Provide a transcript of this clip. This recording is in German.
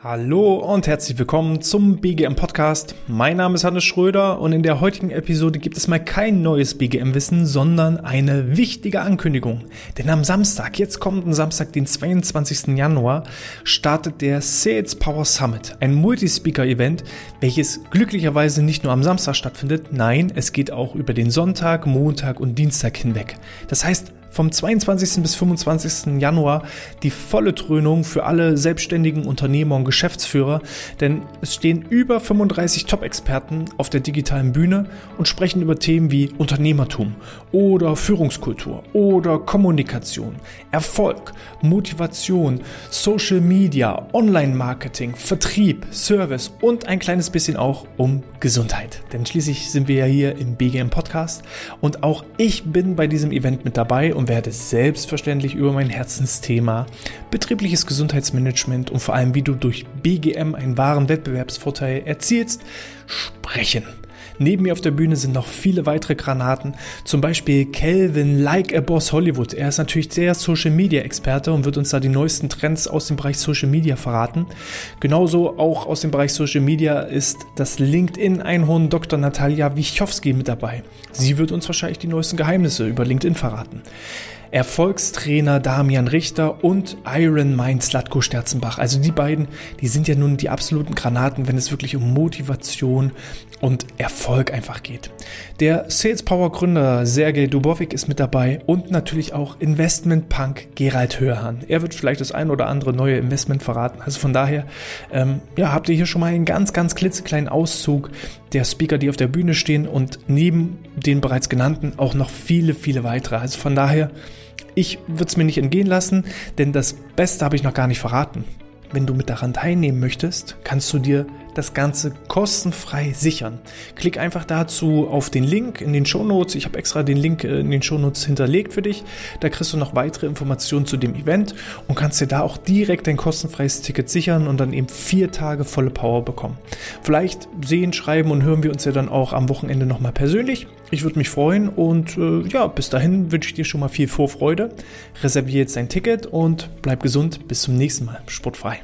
Hallo und herzlich willkommen zum BGM Podcast. Mein Name ist Hannes Schröder und in der heutigen Episode gibt es mal kein neues BGM-Wissen, sondern eine wichtige Ankündigung. Denn am Samstag, jetzt kommenden Samstag, den 22. Januar, startet der Sales Power Summit, ein Multispeaker-Event, welches glücklicherweise nicht nur am Samstag stattfindet, nein, es geht auch über den Sonntag, Montag und Dienstag hinweg. Das heißt, vom 22. bis 25. Januar die volle Dröhnung für alle selbstständigen Unternehmer und Geschäftsführer, denn es stehen über 35 Top-Experten auf der digitalen Bühne und sprechen über Themen wie Unternehmertum oder Führungskultur oder Kommunikation, Erfolg, Motivation, Social Media, Online-Marketing, Vertrieb, Service und ein kleines bisschen auch um Gesundheit. Denn schließlich sind wir ja hier im BGM Podcast und auch ich bin bei diesem Event mit dabei und werde selbstverständlich über mein Herzensthema betriebliches Gesundheitsmanagement und vor allem wie du durch BGM einen wahren Wettbewerbsvorteil erzielst, sprechen. Neben mir auf der Bühne sind noch viele weitere Granaten, zum Beispiel Kelvin Like a Boss Hollywood. Er ist natürlich sehr Social Media Experte und wird uns da die neuesten Trends aus dem Bereich Social Media verraten. Genauso auch aus dem Bereich Social Media ist das LinkedIn-Einhorn Dr. Natalia Wichowski mit dabei. Sie wird uns wahrscheinlich die neuesten Geheimnisse über LinkedIn verraten. Erfolgstrainer Damian Richter und Iron Mind Slatko Sterzenbach. Also die beiden, die sind ja nun die absoluten Granaten, wenn es wirklich um Motivation und Erfolg einfach geht. Der Sales Power Gründer Sergej Dubovik ist mit dabei und natürlich auch Investment Punk Gerald Hörhan. Er wird vielleicht das ein oder andere neue Investment verraten. Also von daher, ähm, ja, habt ihr hier schon mal einen ganz, ganz klitzekleinen Auszug der Speaker, die auf der Bühne stehen und neben den bereits genannten auch noch viele, viele weitere. Also von daher, ich würde es mir nicht entgehen lassen, denn das Beste habe ich noch gar nicht verraten. Wenn du mit daran teilnehmen möchtest, kannst du dir das Ganze kostenfrei sichern. Klick einfach dazu auf den Link in den Shownotes. Ich habe extra den Link äh, in den Shownotes hinterlegt für dich. Da kriegst du noch weitere Informationen zu dem Event und kannst dir da auch direkt dein kostenfreies Ticket sichern und dann eben vier Tage volle Power bekommen. Vielleicht sehen, schreiben und hören wir uns ja dann auch am Wochenende nochmal persönlich. Ich würde mich freuen und äh, ja, bis dahin wünsche ich dir schon mal viel Vorfreude. Reserviere jetzt dein Ticket und bleib gesund. Bis zum nächsten Mal. Sportfrei.